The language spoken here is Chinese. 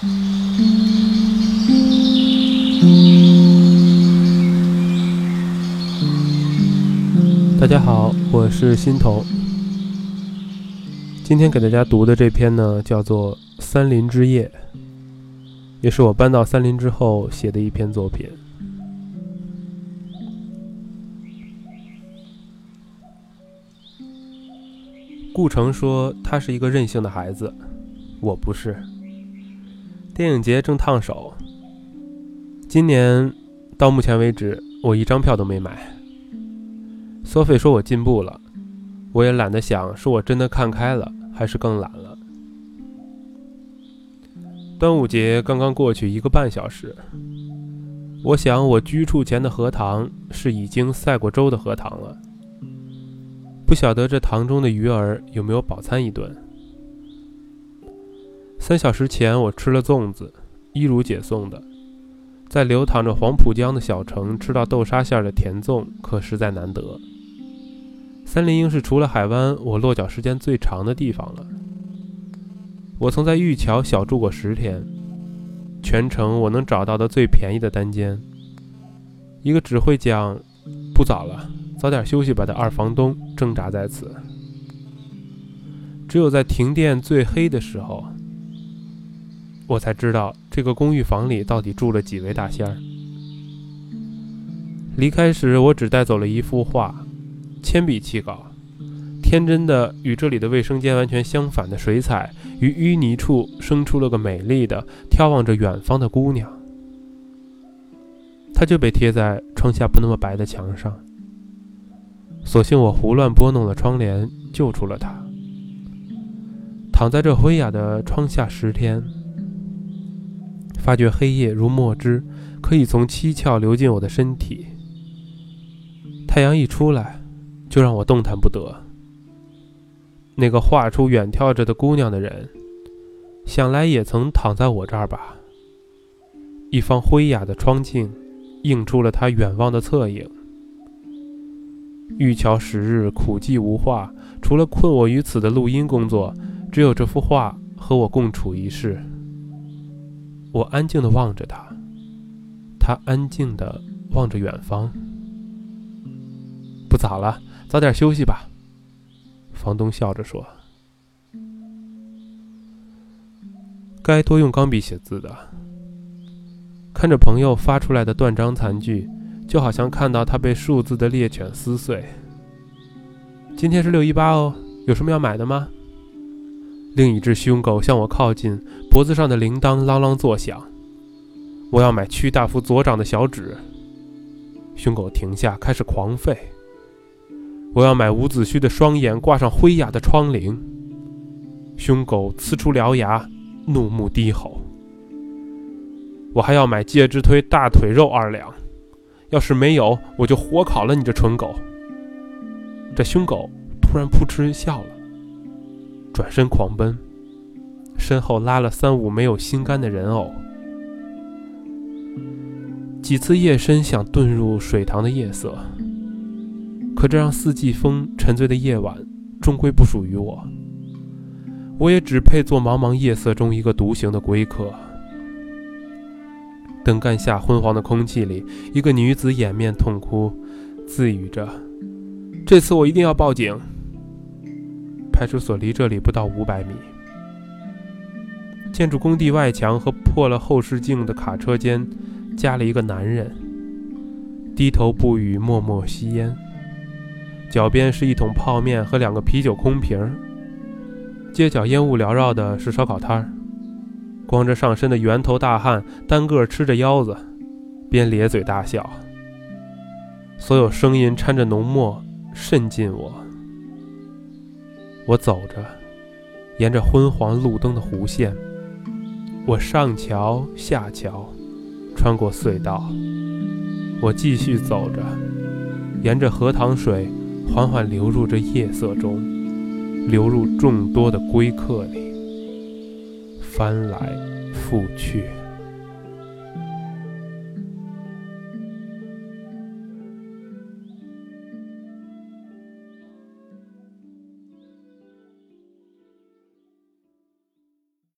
大家好，我是欣桐。今天给大家读的这篇呢，叫做《三林之夜》，也是我搬到三林之后写的一篇作品。顾城说他是一个任性的孩子，我不是。电影节正烫手，今年到目前为止，我一张票都没买。索菲说我进步了，我也懒得想，是我真的看开了，还是更懒了。端午节刚刚过去一个半小时，我想我居处前的荷塘是已经赛过粥的荷塘了。不晓得这塘中的鱼儿有没有饱餐一顿。三小时前我吃了粽子，一如姐送的，在流淌着黄浦江的小城吃到豆沙馅的甜粽，可实在难得。三林应是除了海湾，我落脚时间最长的地方了。我曾在玉桥小住过十天，全城我能找到的最便宜的单间。一个只会讲“不早了”。早点休息吧的二房东挣扎在此。只有在停电最黑的时候，我才知道这个公寓房里到底住了几位大仙儿。离开时，我只带走了一幅画，铅笔气稿，天真的与这里的卫生间完全相反的水彩，于淤泥处生出了个美丽的眺望着远方的姑娘。它就被贴在窗下不那么白的墙上。所幸我胡乱拨弄了窗帘，救出了她。躺在这灰哑的窗下十天，发觉黑夜如墨汁，可以从七窍流进我的身体。太阳一出来，就让我动弹不得。那个画出远眺着的姑娘的人，想来也曾躺在我这儿吧。一方灰雅的窗镜，映出了她远望的侧影。玉桥十日苦寂无话，除了困我于此的录音工作，只有这幅画和我共处一室。我安静地望着他，他安静地望着远方。不早了，早点休息吧。房东笑着说：“该多用钢笔写字的。”看着朋友发出来的断章残句。就好像看到他被数字的猎犬撕碎。今天是六一八哦，有什么要买的吗？另一只凶狗向我靠近，脖子上的铃铛啷啷作响。我要买屈大夫左掌的小指。凶狗停下，开始狂吠。我要买伍子胥的双眼挂上灰哑的窗棂。凶狗呲出獠牙，怒目低吼。我还要买介之推大腿肉二两。要是没有，我就火烤了你这蠢狗！这凶狗突然扑哧笑了，转身狂奔，身后拉了三五没有心肝的人偶。几次夜深想遁入水塘的夜色，可这让四季风沉醉的夜晚终归不属于我，我也只配做茫茫夜色中一个独行的归客。灯杆下昏黄的空气里，一个女子掩面痛哭，自语着：“这次我一定要报警。”派出所离这里不到五百米。建筑工地外墙和破了后视镜的卡车间，加了一个男人，低头不语，默默吸烟。脚边是一桶泡面和两个啤酒空瓶儿。街角烟雾缭绕的是烧烤摊儿。光着上身的圆头大汉单个吃着腰子，边咧嘴大笑。所有声音掺着浓墨渗进我。我走着，沿着昏黄路灯的弧线，我上桥下桥，穿过隧道。我继续走着，沿着荷塘水缓缓流入这夜色中，流入众多的归客里。翻来覆去。